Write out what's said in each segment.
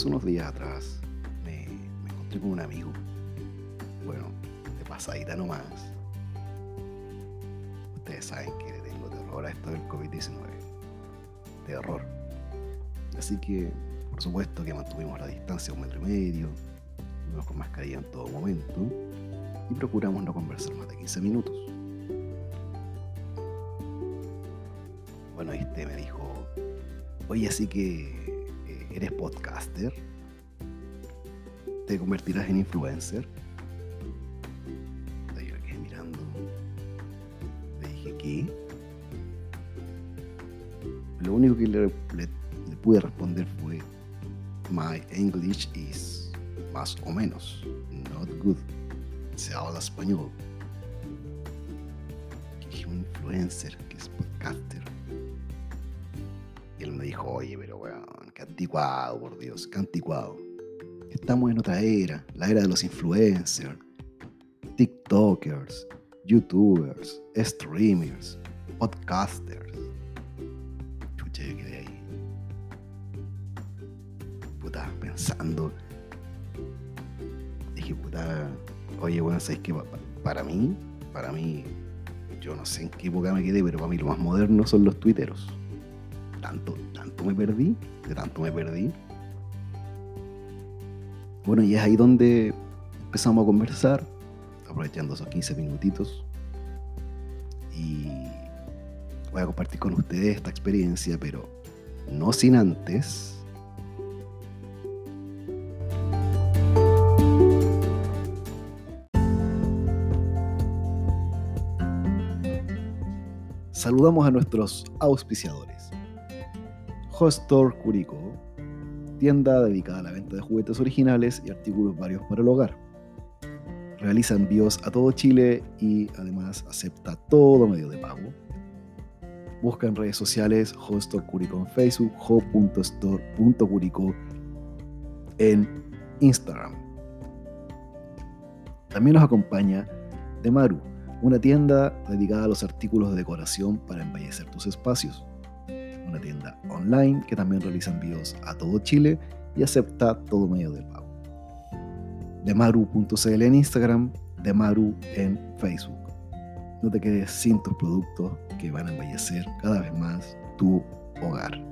hace unos días atrás me, encontré con un amigo. Bueno, de pasadita nomás. Ustedes saben que le tengo terror a esto del COVID-19. Terror. Así que, por supuesto que mantuvimos la distancia un metro y medio, estuvimos con mascarilla en todo momento y procuramos no conversar más de 15 minutos. Bueno, este me dijo, oye, así que eres podcaster, te convertirás en influencer. Yo le quedé mirando, le dije, ¿qué? Lo único que le, pude responder fue, My English is más o menos, not good. Se habla español. Que un influencer, que es podcaster. Y él me dijo, oye, pero weón, qué anticuado, por Dios, qué anticuado. Estamos en otra era, la era de los influencers, TikTokers, YouTubers, streamers, podcasters. Chucha, yo quedé ahí. Puta, pensando. Dije, puta, oye, bueno, ¿sabes qué? Pa- pa- Para mí, para mí, yo no sé en qué época me quedé, pero para mí lo más moderno son los tuiteros. Tanto, tanto me perdí, tanto me perdí. Bueno, y es ahí donde empezamos a conversar, aprovechando esos 15 minutitos. Y voy a compartir con ustedes esta experiencia, pero no sin antes saludamos a nuestros auspiciadores. Hostor Curicó, tienda dedicada a la venta de juguetes originales y artículos varios para el hogar. Realiza envíos a todo Chile y además acepta todo medio de pago. Busca en redes sociales Hostor Curicó en Facebook, ho.store.curicó en Instagram. También nos acompaña Demaru, una tienda dedicada a los artículos de decoración para embellecer tus espacios. Una tienda online que también realiza envíos a todo Chile y acepta todo medio de pago. Demaru.cl en Instagram, Demaru en Facebook. No te quedes sin tus productos que van a embellecer cada vez más tu hogar.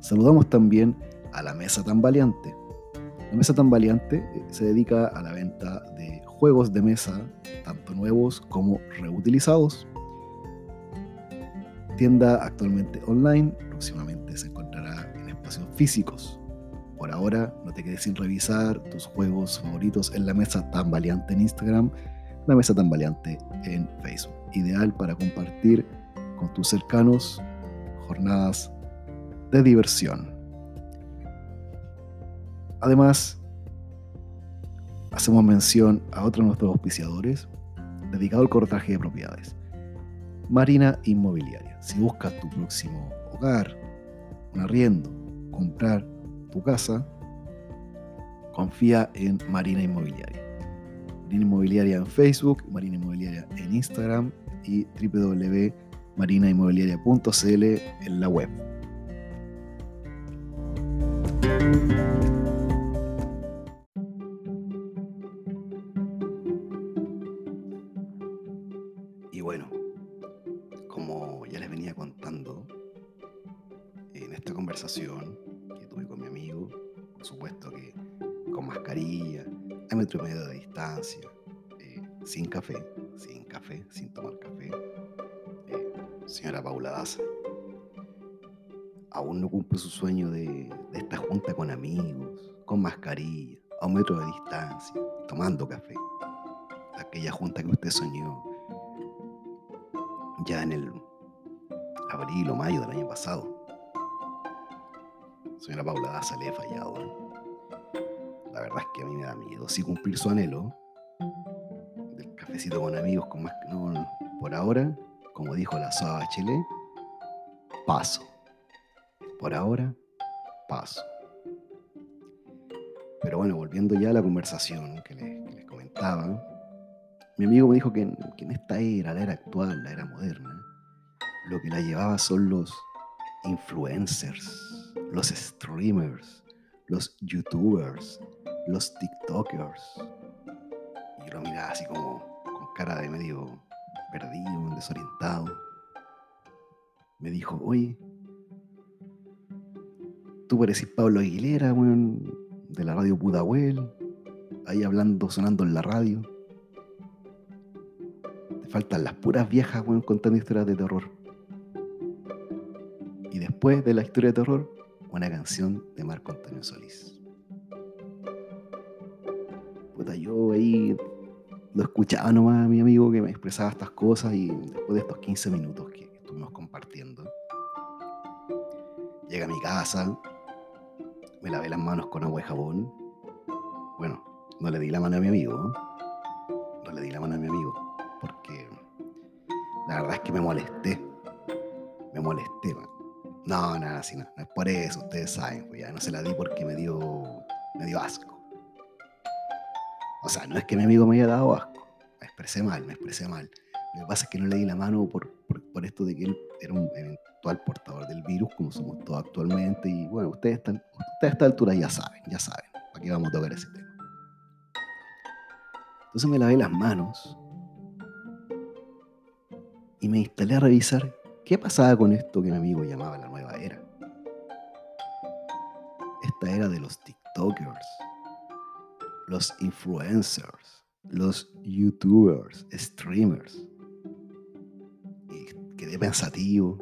Saludamos también a la Mesa Tan Valiante. La Mesa Tan Valiante eh, se dedica a la venta de juegos de mesa, tanto nuevos como reutilizados. Tienda actualmente online, próximamente se encontrará en espacios físicos. Por ahora, no te quedes sin revisar tus juegos favoritos en la Mesa Tan Valiante en Instagram, la Mesa Tan Valiante en Facebook. Ideal para compartir con tus cercanos jornadas de diversión. Además, hacemos mención a otro de nuestros auspiciadores dedicado al cortaje de propiedades. Marina Inmobiliaria. Si buscas tu próximo hogar, un arriendo, comprar tu casa, confía en Marina Inmobiliaria. Marina Inmobiliaria en Facebook, Marina Inmobiliaria en Instagram y www.marinainmobiliaria.cl en la web. Aún no cumple su sueño de, esta junta con amigos, con mascarilla, a un metro de distancia, tomando café. Aquella junta que usted soñó ya en el abril o mayo del año pasado. Señora Paula Daza le he fallado. ¿no? La verdad es que a mí me da miedo sí cumplir su anhelo del cafecito con amigos con más no, no. por ahora, como dijo la Soa Bachelet, paso. Por ahora, paso. Pero bueno, volviendo ya a la conversación que les, que les comentaba, mi amigo me dijo que en, que en esta era, la era actual, la era moderna, lo que la llevaba son los influencers, los streamers, los youtubers, los tiktokers. Y yo lo miraba así como con cara de medio perdido, desorientado. Me dijo, oye, tú pareces Pablo Aguilera, weón, de la radio Pudahuel, ahí hablando, sonando en la radio. Te faltan las puras viejas, weón, contando historias de terror. Y después de la historia de terror, una canción de Marco Antonio Solís. Puta, yo ahí lo escuchaba nomás a mi amigo que me expresaba estas cosas y después de estos 15 minutos que estuvimos compartiendo, llega a mi casa, me lavé las manos con agua y jabón. Bueno, no le di la mano a mi amigo, no le di la mano a mi amigo, porque la verdad es que me molesté, me molesté, man. No, nada, así no, no es por eso, ustedes saben, pues ya no se la di porque me dio, me dio asco. O sea, no es que mi amigo me haya dado asco, me expresé mal, me expresé mal. Lo que pasa es que no le di la mano por, por, esto de que él era un eventual portador del virus, como somos todos actualmente, y bueno, ustedes, están, ustedes a esta altura ya saben, ya saben, para qué vamos a tocar ese tema. Entonces me lavé las manos y me instalé a revisar qué pasaba con esto que mi amigo llamaba la nueva era. Esta era de los TikTokers, los influencers, los YouTubers, streamers. Quedé pensativo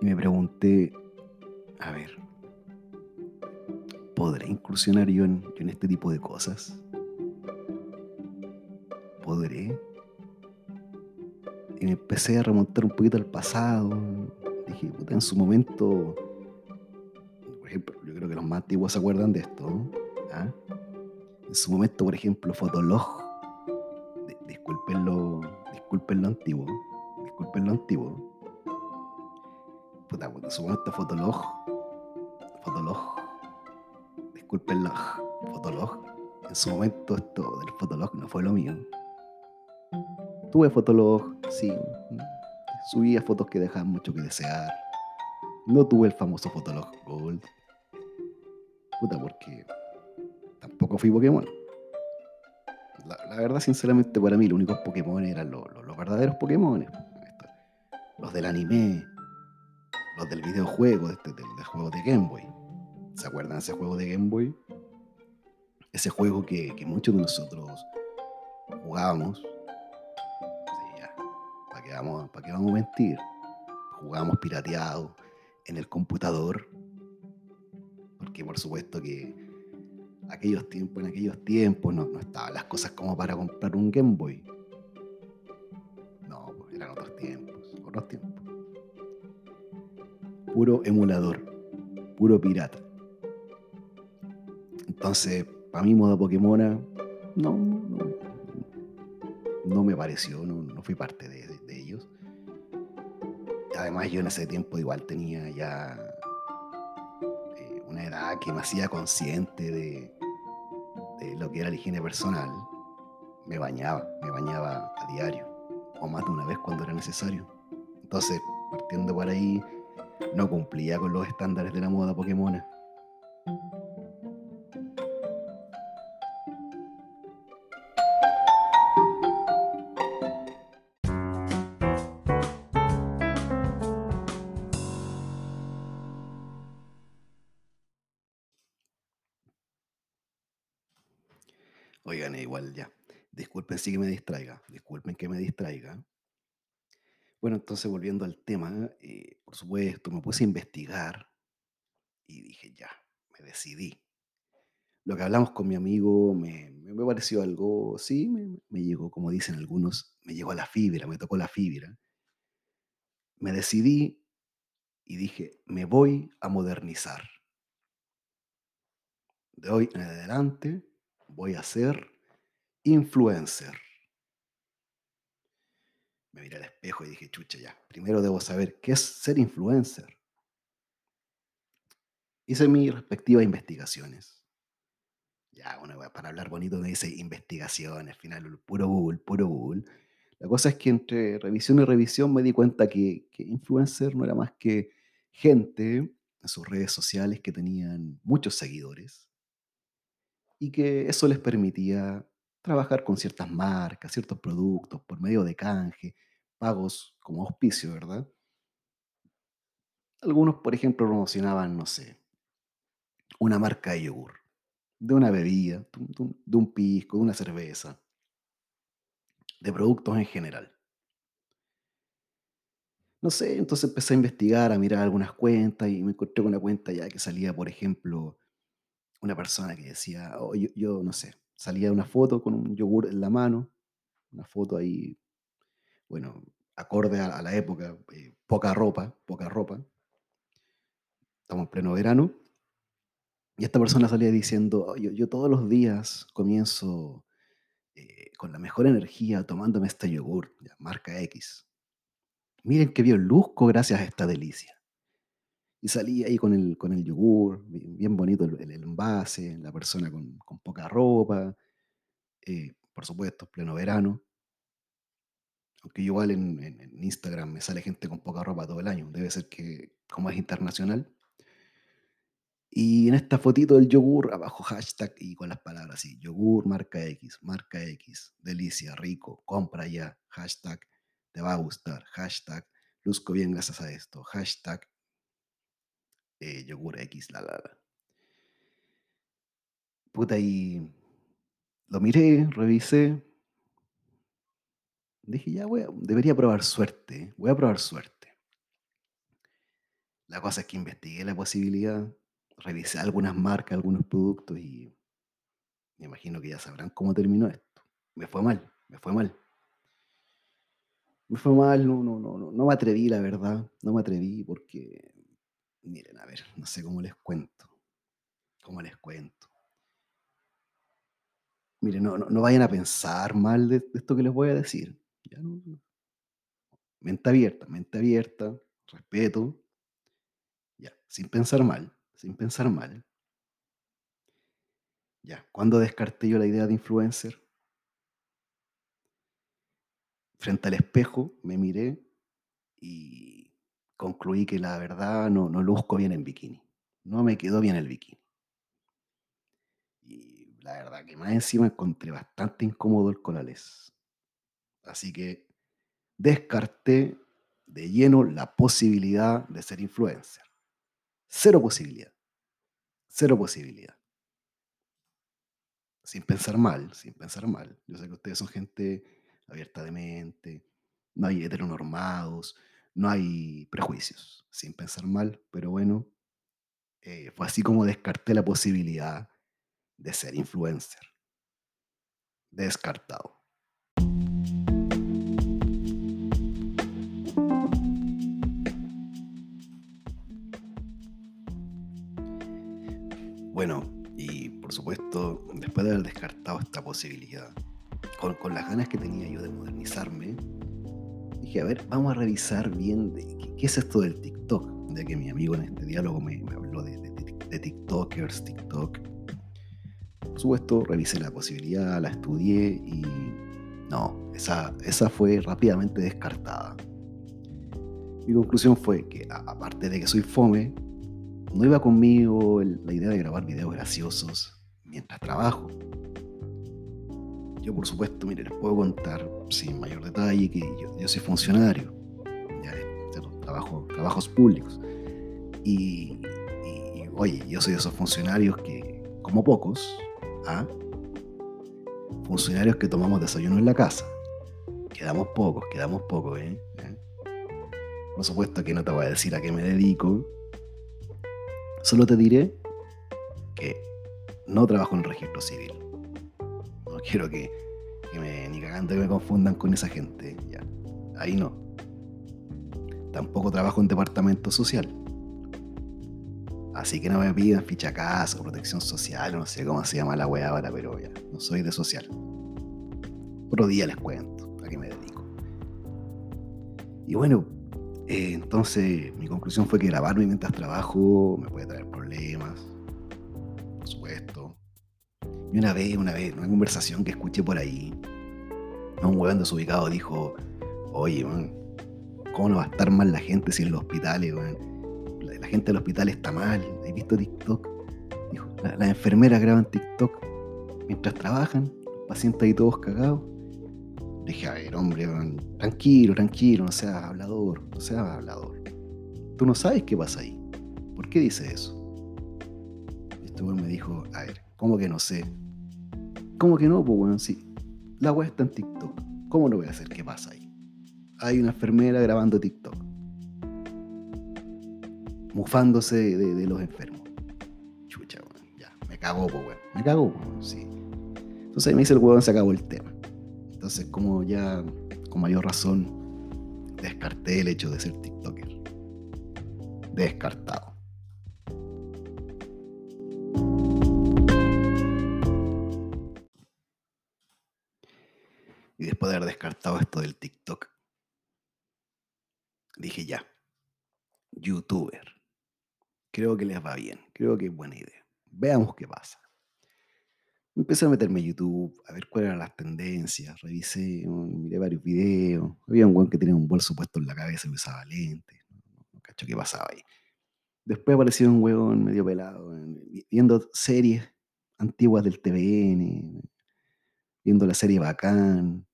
y me pregunté, a ver, ¿podré incursionar yo en, en este tipo de cosas? ¿Podré? Y me empecé a remontar un poquito al pasado. Dije, puta, en su momento, por ejemplo, yo creo que los más antiguos se acuerdan de esto. ¿Ah? En su momento, por ejemplo, Fotolog. Disculpen lo, disculpen lo antiguo. Disculpen lo antiguo. Puta, en su momento Fotolog. Fotolog. Disculpen lo Fotolog. En su momento esto del Fotolog no fue lo mío. Tuve Fotolog, sí. Subía fotos que dejaban mucho que desear. No tuve el famoso Fotolog Gold. Puta, porque tampoco fui Pokémon. La, la, verdad, sinceramente, para mí los únicos Pokémon eran los, los, los verdaderos Pokémon. Los del anime, los del videojuego, este, del, juego de Game Boy. ¿Se acuerdan de ese juego de Game Boy? Ese juego que, que muchos de nosotros jugábamos. Sí. ¿Para qué, vamos, ¿Para vamos a mentir? Jugábamos pirateado en el computador. Porque por supuesto que aquellos tiempos, en aquellos tiempos no, no, estaban las cosas como para comprar un Game Boy. Tiempos. Puro emulador, puro pirata. Entonces, para mí modo Pokémon no, no, me pareció, no, fui parte de, ellos. Además, yo en ese tiempo igual tenía ya eh, una edad que me hacía consciente de, de lo que era la higiene personal, me bañaba, me bañaba a diario, o más de una vez cuando era necesario. Entonces, partiendo por ahí, no cumplía con los estándares de la moda Pokémon. Oigan, igual ya. Disculpen si que me distraiga. Disculpen que me distraiga. Bueno, entonces volviendo al tema, eh, por supuesto, me puse a investigar y dije, ya, me decidí. Lo que hablamos con mi amigo me, me pareció algo, sí, me, me, llegó, como dicen algunos, me llegó a la fibra, me tocó la fibra. Me decidí y dije, me voy a modernizar. De hoy en adelante voy a ser influencer. Me miré al espejo y dije, chucha, ya, primero debo saber qué es ser influencer. Hice mis respectivas investigaciones. Ya, bueno, para hablar bonito me dice investigaciones, al final, puro Google, puro Google. La cosa es que entre revisión y revisión me di cuenta que, que influencer no era más que gente en sus redes sociales que tenían muchos seguidores y que eso les permitía trabajar con ciertas marcas, ciertos productos por medio de canje, pagos como auspicio, ¿verdad? Algunos, por ejemplo, promocionaban, no sé, una marca de yogur, de una bebida, de un, pisco, de una cerveza, de productos en general. No sé, entonces empecé a investigar, a mirar algunas cuentas y me encontré con una cuenta ya que salía, por ejemplo, una persona que decía, oh, yo no sé, salía una foto con un yogur en la mano, una foto ahí, bueno, acorde a, a la época, eh, poca ropa, poca ropa, estamos en pleno verano, y esta persona salía diciendo, "Oh, yo, yo todos los días comienzo eh, con la mejor energía tomándome este yogur, ya, marca X. Miren qué bien luzco gracias a esta delicia. Y salía ahí con el, con el yogur, bien bonito el, el envase, la persona con, con poca ropa, eh, por supuesto, pleno verano. Aunque igual en, en- Instagram me sale gente con poca ropa todo el año. Debe ser que, como es internacional. Y en esta fotito del yogur, abajo hashtag y con las palabras así, yogur marca X, marca X, delicia, rico, compra ya, hashtag, te va a gustar, hashtag, luzco bien gracias a esto, hashtag, eh, yogur X, la, la, la. Puta, y lo miré, revisé, dije, ya, voy a- debería probar suerte, voy a probar suerte. La cosa es que investigué la posibilidad, revisé algunas marcas, algunos productos y me imagino que ya sabrán cómo terminó esto. Me fue mal, me fue mal. Me fue mal, no, no, no, no, no me atreví, la verdad. No me atreví porque, miren, a ver, no sé cómo les cuento. ¿Cómo les cuento? Miren, no, no, no vayan a pensar mal de, de esto que les voy a decir. Ya no. Mente abierta, mente abierta, respeto, ya, sin pensar mal, sin pensar mal. Ya, ¿cuándo descarté yo la idea de influencer? Frente al espejo me miré y concluí que la verdad no, no luzco bien en bikini. No me quedó bien el bikini. Y la verdad que más encima encontré bastante incómodo el colales. Así que descarté de lleno la posibilidad de ser influencer. Cero posibilidad. Cero posibilidad. Sin pensar mal, sin pensar mal. Yo sé que ustedes son gente abierta de mente, no hay heteronormados, no hay prejuicios. Sin pensar mal, pero bueno, eh, fue así como descarté la posibilidad de ser influencer. Descartado. Bueno, y por supuesto, después de haber descartado esta posibilidad, con, con las ganas que tenía yo de modernizarme, dije, a ver, vamos a revisar bien de, qué, qué es esto del TikTok, ya que mi amigo en este diálogo me, me habló de, de- de- TikTokers, TikTok. Por supuesto, revisé la posibilidad, la estudié y no, esa, esa fue rápidamente descartada. Mi conclusión fue que, aparte de que soy fome, no iba conmigo el- la idea de grabar videos graciosos mientras trabajo. Yo, por supuesto, mire, les puedo contar sin mayor detalle que yo, yo soy funcionario, ya, ¿cierto? trabajo, trabajos públicos. Y, y- y, oye, yo soy de esos funcionarios que, como pocos, ¿ah? funcionarios que tomamos desayuno en la casa. Quedamos pocos, quedamos pocos, ¿eh? ¿Eh? Por supuesto que no te voy a decir a qué me dedico. Solo te diré que no trabajo en el registro civil. No quiero que, me, ni cagando que me confundan con esa gente. Ya. Ahí no. Tampoco trabajo en departamento social. Así que no me pidan ficha casa o protección social, no sé cómo se llama la weá ahora, pero ya, no soy de social. Otro día les cuento a qué me dedico. Y bueno, eh, entonces mi conclusión fue que grabarme mientras trabajo me puede traer problemas, por supuesto. Y una vez, una vez, una conversación que escuché por ahí, un huevón desubicado dijo, oye, man, ¿cómo no va a estar mal la gente si en los hospitales, La, gente del hospital está mal. ¿Has visto TikTok? Dijo, las la enfermeras graban TikTok mientras trabajan, pacientes ahí todos cagados. Dije, a ver, hombre, tranquilo, tranquilo, no seas hablador, no seas hablador. Tú no sabes qué pasa ahí. ¿Por qué dice eso? Y este weón me dijo, a ver, ¿cómo que no sé? ¿Cómo que no? Pues weón, sí. La weá está en TikTok. ¿Cómo no voy a hacer qué pasa ahí? Hay una enfermera grabando TikTok. Mufándose de, los enfermos. Chucha, weón. Ya, me cagó, pues weón. Me cagó, weón, sí. Entonces me dice el weón, se acabó el tema. Entonces, como ya, con mayor razón, descarté el hecho de ser TikToker descartado. Y después de haber descartado esto del TikTok, dije ya, youtuber. Creo que les va bien, creo que es buena idea. Veamos qué pasa. Empecé a meterme en YouTube, a ver cuáles eran las tendencias, revisé, miré varios videos. Había un buen que tenía un bolso puesto en la cabeza y usaba lentes qué pasaba ahí. Después apareció un huevón medio pelado, viendo series antiguas del TVN, viendo la serie Bacán,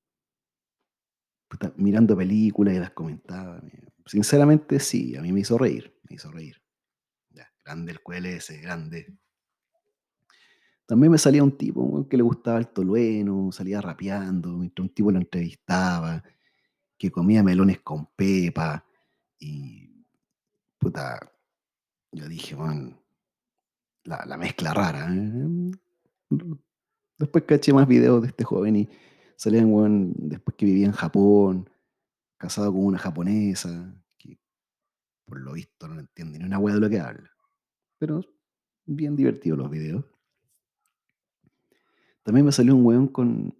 mirando películas y las comentaba. Sinceramente, sí, a mí me hizo reír, me hizo reír. grande el QLS, grande. También me salía un tipo que le gustaba el tolueno, salía rapeando, mientras un tipo lo entrevistaba, que comía melones con pepa y puta, yo dije, man, la, mezcla rara. ¿eh? Después caché más videos de este joven y salían, weón, después que vivía en Japón, casado con una japonesa, que por lo visto no entiende ni una weá de lo que habla. Pero bien divertidos los videos. También me salió un weón con.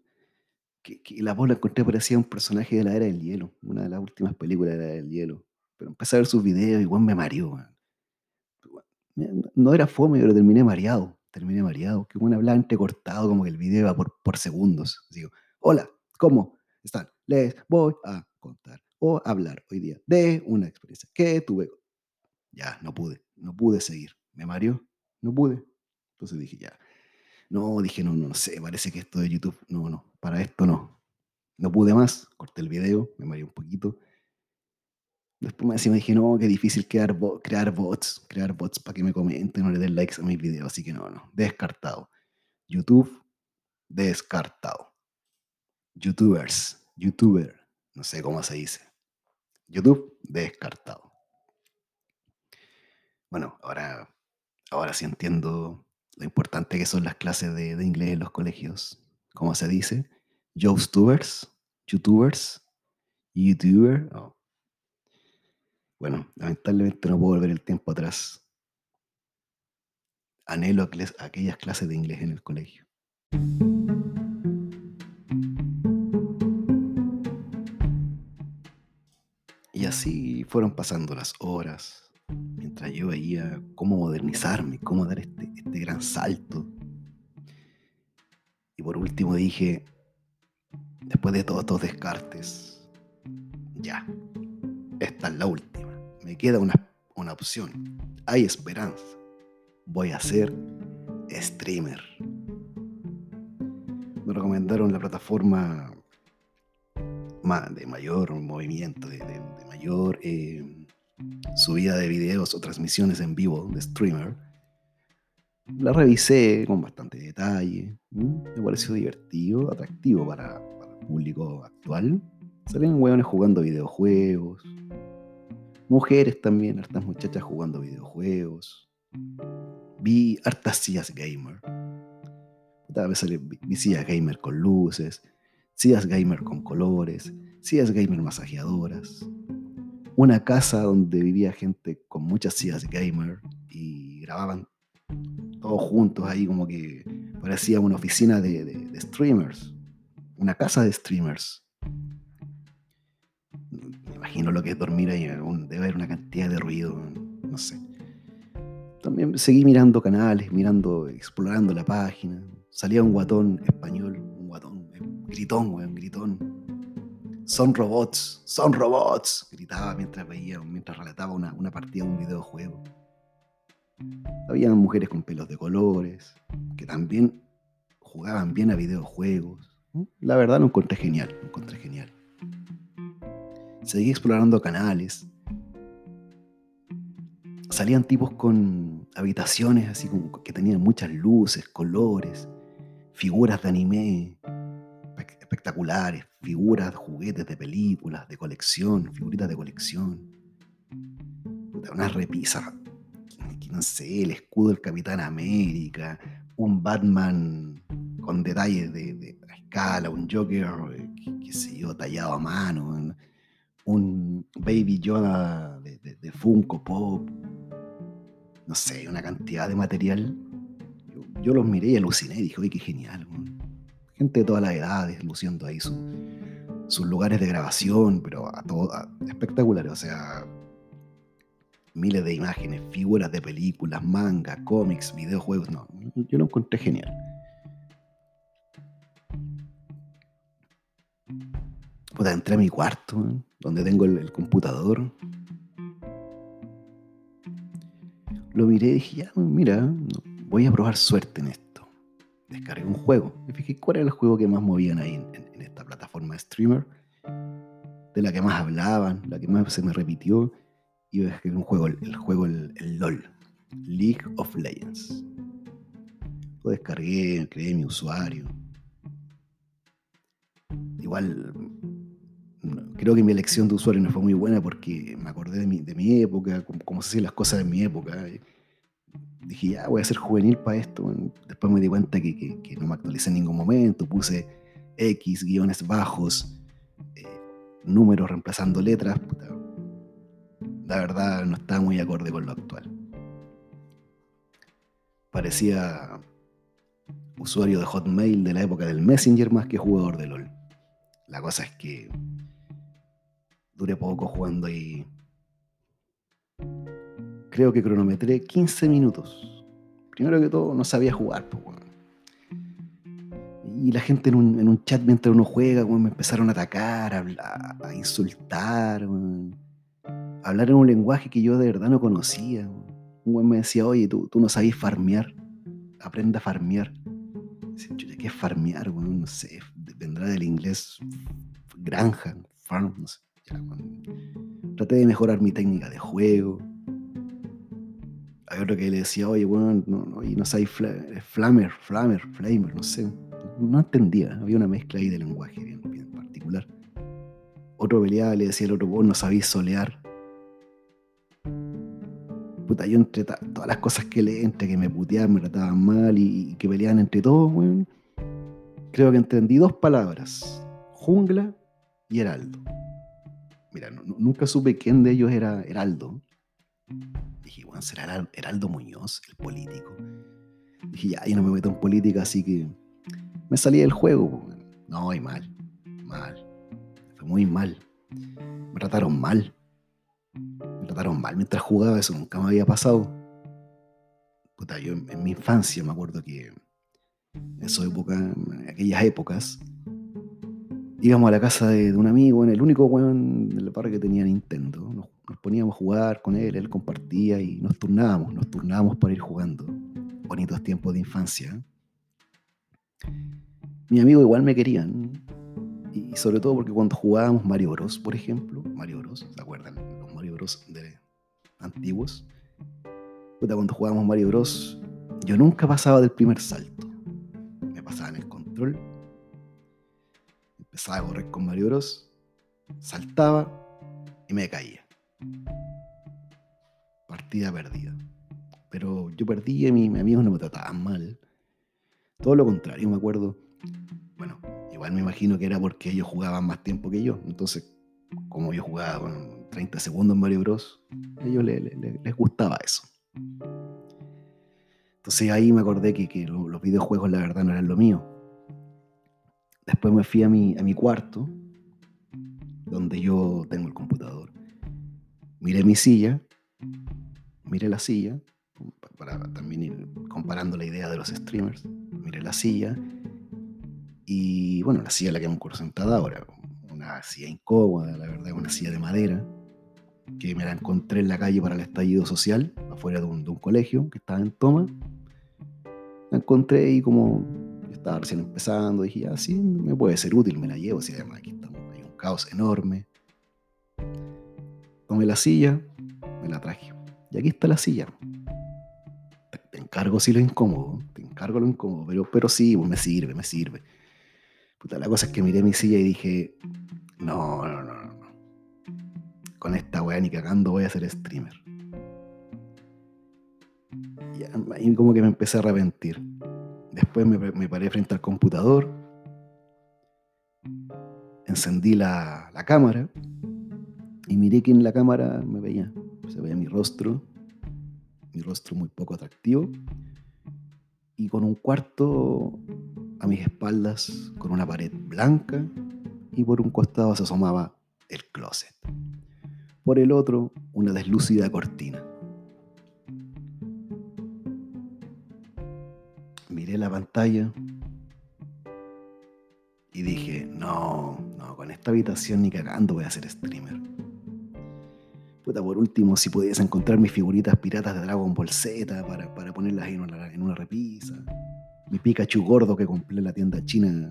Que, la voz la encontré parecía un personaje de la Era del Hielo, una de las últimas películas de la Era del Hielo. Pero empecé a ver sus videos y weón me mareó, No era fome, pero terminé mareado. Terminé mareado. Que bueno hablaba entrecortado, como que el video iba por, por segundos. Digo, hola, ¿cómo están? Les voy a contar o hablar hoy día de una experiencia que tuve. Ya, no pude, no pude seguir. Me mareó, no pude. Entonces dije, ya. No, dije, no, no, no sé, parece que esto de YouTube, no, no, para esto no. No pude más, corté el video, me mareé un poquito Después me dije, no, qué difícil crear, crear bots, crear bots para que me comenten, no le den likes a mis videos. Así que no, no, descartado. YouTube, descartado. YouTubers, YouTuber, no sé cómo se dice. YouTube, descartado. Bueno, ahora, ahora sí entiendo lo importante que son las clases de, inglés en los colegios. ¿Cómo se dice? YouTubers, YouTubers, YouTuber, oh, bueno, lamentablemente no puedo volver el tiempo atrás. Anhelo aquellas clases de inglés en el colegio. Y así fueron pasando las horas, mientras yo veía cómo modernizarme, cómo dar este, este gran salto. Y por último dije, después de todos estos descartes, ya, esta es la última me queda una, opción. Hay esperanza. Voy a ser streamer. Me recomendaron la plataforma de mayor movimiento, de, mayor eh, subida de videos o transmisiones en vivo de streamer. La revisé con bastante detalle. Me pareció divertido, atractivo para, el público actual. Salían hueones jugando videojuegos, Mujeres también, hartas muchachas jugando videojuegos. Vi hartas sillas gamer. A veces vi gamer con luces, sillas gamer con colores, sillas gamer masajeadoras. Una casa donde vivía gente con muchas sillas gamer y grababan todos juntos ahí como que parecía una oficina de streamers, una casa de streamers imagino lo que es dormir ahí, debe haber una cantidad de ruido, no sé. También seguí mirando canales, mirando, explorando la página. Salía un guatón español, un guatón, un gritón, un gritón. Son robots, son robots, gritaba mientras veía, mientras relataba una, una partida de un videojuego. Habían mujeres con pelos de colores, que también jugaban bien a videojuegos. La verdad lo encontré genial, lo encontré genial. Seguí explorando canales. Salían tipos con habitaciones así como que tenían muchas luces, colores, figuras de anime espectaculares, figuras, juguetes de películas, de colección, figuritas de colección. Una repisa, no sé, el escudo del Capitán América, un Batman con detalles de, escala, un Joker, eh, qué, sé yo, tallado a mano, un Baby Yoda de, Funko Pop, no sé, una cantidad de material. Yo, los miré y aluciné, dije, oye, qué genial. Gente de todas las edades, luciendo ahí sus lugares de grabación, pero a todo, espectaculares, o sea, miles de imágenes, figuras de películas, manga, cómics, videojuegos, no, yo lo encontré genial. Puta, entré a mi cuarto, donde tengo el, computador. Lo miré y dije, ya, mira, voy a probar suerte en esto. Descargué un juego. Me fijé cuál era el juego que más movían ahí en, esta plataforma de streamer. De la que más hablaban, la que más se me repitió. Y descargué un juego, el, juego, el, el LOL. League of Legends. Lo descargué, creé mi usuario. Igual creo que mi elección de usuario no fue muy buena porque me acordé de mi, de mi época, cómo, se hacían las cosas en mi época. Dije, ya, voy a ser juvenil para esto. Después me di cuenta que, no me actualicé en ningún momento. Puse X, guiones bajos, eh, números reemplazando letras. La verdad no estaba muy acorde con lo actual. Parecía usuario de Hotmail de la época del Messenger más que jugador de LOL. La cosa es que duré poco jugando y creo que cronometré 15 minutos. Primero que todo, no sabía jugar. Y la gente en un, chat mientras uno juega, me empezaron a atacar, a, a insultar, a hablar en un lenguaje que yo de verdad no conocía. Un me decía, oye, tú, tú no sabes farmear, aprenda a farmear. ¿Qué es farmear? no sé, vendrá del inglés granja, farm, no sé. Traté de mejorar mi técnica de juego. Hay otro que le decía, oye, bueno, no, no, y no sabes flamer, flamer, flamer, no sé. No entendía, había una mezcla ahí de lenguaje bien, bien particular. Otro peleaba, le decía al otro, vos no sabéis solear. Puta, yo entre todas las cosas que le entre que me puteaban, me trataban mal y, que peleaban entre todos, bueno, creo que entendí dos palabras: jungla y heraldo. Mira, nunca supe quién de ellos era Heraldo. Dije, bueno, será Heraldo Muñoz, el político. Dije, ya, yo no me meto en política, así que me salí del juego. No, y mal, mal. Fue muy mal. Me trataron mal. Me trataron mal mientras jugaba, eso nunca me había pasado. Puta, yo en, mi infancia me acuerdo que en esa época, en aquellas épocas, íbamos a la casa de, un amigo, en el único weón del parque que tenía Nintendo. Poníamos a jugar con él, él compartía y nos turnábamos, nos turnábamos para ir jugando. Bonitos tiempos de infancia. Mi amigo igual me querían. Y sobre todo porque cuando jugábamos Mario Bros, por ejemplo, Mario Bros, ¿se acuerdan? Los Mario Bros de antiguos. cuando jugábamos Mario Bros, yo nunca pasaba del primer salto. Me pasaba en el control empezaba a correr con Mario Bros, saltaba y me caía. Partida perdida. Pero yo perdí y mis amigos no me trataban mal. Todo lo contrario, me acuerdo. Bueno, igual me imagino que era porque ellos jugaban más tiempo que yo. Entonces, como yo jugaba con 30 segundos en Mario Bros, a ellos les, gustaba eso. Entonces ahí me acordé que, los videojuegos la verdad no eran lo mío. Después me fui a a mi cuarto, donde yo tengo el computador. Miré mi silla, miré la silla, para también ir comparando la idea de los streamers. Miré la silla y, bueno, la silla la que hemos sentada ahora, una silla incómoda, la verdad, una silla de madera, que me la encontré en la calle para el estallido social, afuera de un, colegio que estaba en toma. La encontré y como estaba recién empezando, dije, ya, sí, me puede ser útil, me la llevo, si aquí estamos, hay un caos enorme. Tomé la silla, me la traje. Y aquí está la silla. Te, encargo si lo incómodo, te encargo lo incómodo, pero, pero sí, pues me sirve, me sirve. La cosa es que miré mi silla y dije, no, no, no, no. Con esta weá ni cagando voy a ser streamer. Y como que me empecé a arrepentir. Después me, me paré frente al computador, encendí la, la cámara y miré que en la cámara me veía. Se veía mi rostro, mi rostro muy poco atractivo, y con un cuarto a mis espaldas, con una pared blanca, y por un costado se asomaba el closet. Por el otro, una deslúcida cortina. Miré la pantalla y dije, no, no, con esta habitación ni cagando voy a ser streamer. Puta, por último, si pudiese encontrar mis figuritas piratas de Dragon Ball Z para, para ponerlas en una, en una repisa. Mi Pikachu gordo que compré en la tienda china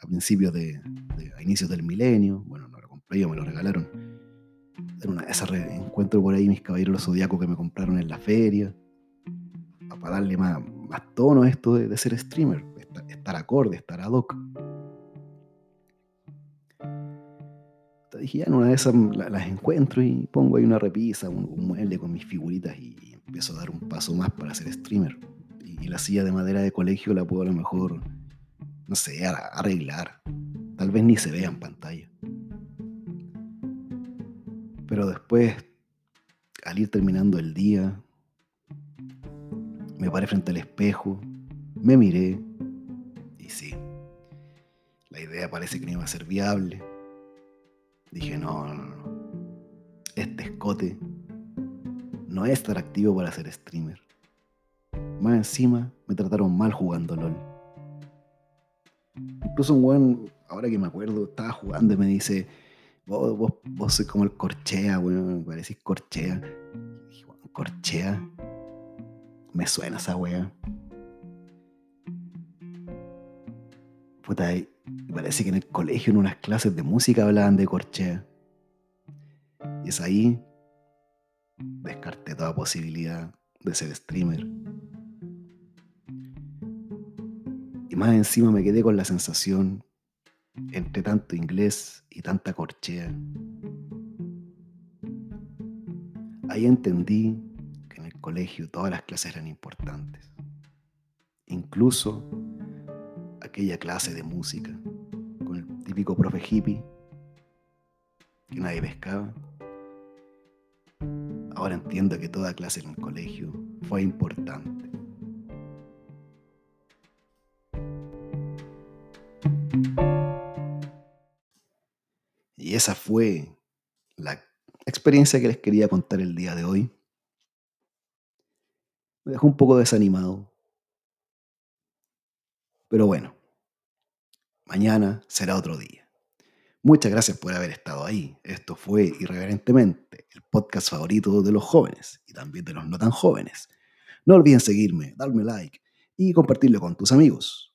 a principios de, de a inicios del milenio. Bueno, no lo compré yo, me lo regalaron. En una de esas encuentro por ahí mis caballeros zodiacos que me compraron en la feria. Para darle más, más tono a esto de, ser streamer. Estar, estar acorde, estar ad hoc. Dije, ya en una de esas la- las encuentro y pongo ahí una repisa, un, un mueble con mis figuritas y empiezo a dar un paso más para ser streamer. Y, y la silla de madera de colegio la puedo a lo mejor, no sé, ar- arreglar. Tal vez ni se vea en pantalla. Pero después, al ir terminando el día, me paré frente al espejo, me miré y sí, la idea parece que no iba a ser viable. Dije, no, no, no. Este escote no es atractivo para ser streamer. Más encima, me trataron mal jugando LOL. Incluso un weón, ahora que me acuerdo, estaba jugando y me dice, vos, vos, vos sois como el corchea, weón, me parecís corchea. Y dije, "Weón, corchea. Me suena esa wea. Puta, y y parece que en el colegio, en unas clases de música, hablaban de corchea. Y es ahí descarté toda posibilidad de ser streamer. Y más encima me quedé con la sensación, entre tanto inglés y tanta corchea. Ahí entendí que en el colegio todas las clases eran importantes. Incluso aquella clase de música con el típico profe hippie que nadie pescaba. Ahora entiendo que toda clase en el colegio fue importante. Y esa fue la experiencia que les quería contar el día de hoy. Me dejó un poco desanimado. Pero bueno, mañana será otro día. Muchas gracias por haber estado ahí. Esto fue Irreverentemente, el podcast favorito de los jóvenes y también de los no tan jóvenes. No olviden seguirme, darme like y compartirlo con tus amigos.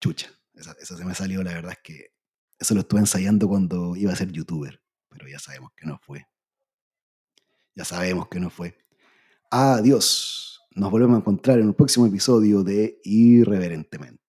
Chucha, esa, se me salió, la verdad es que eso lo estuve ensayando cuando iba a ser youtuber, pero ya sabemos que no fue. Ya sabemos que no fue. Adiós. Nos volvemos a encontrar en el próximo episodio de Irreverentemente.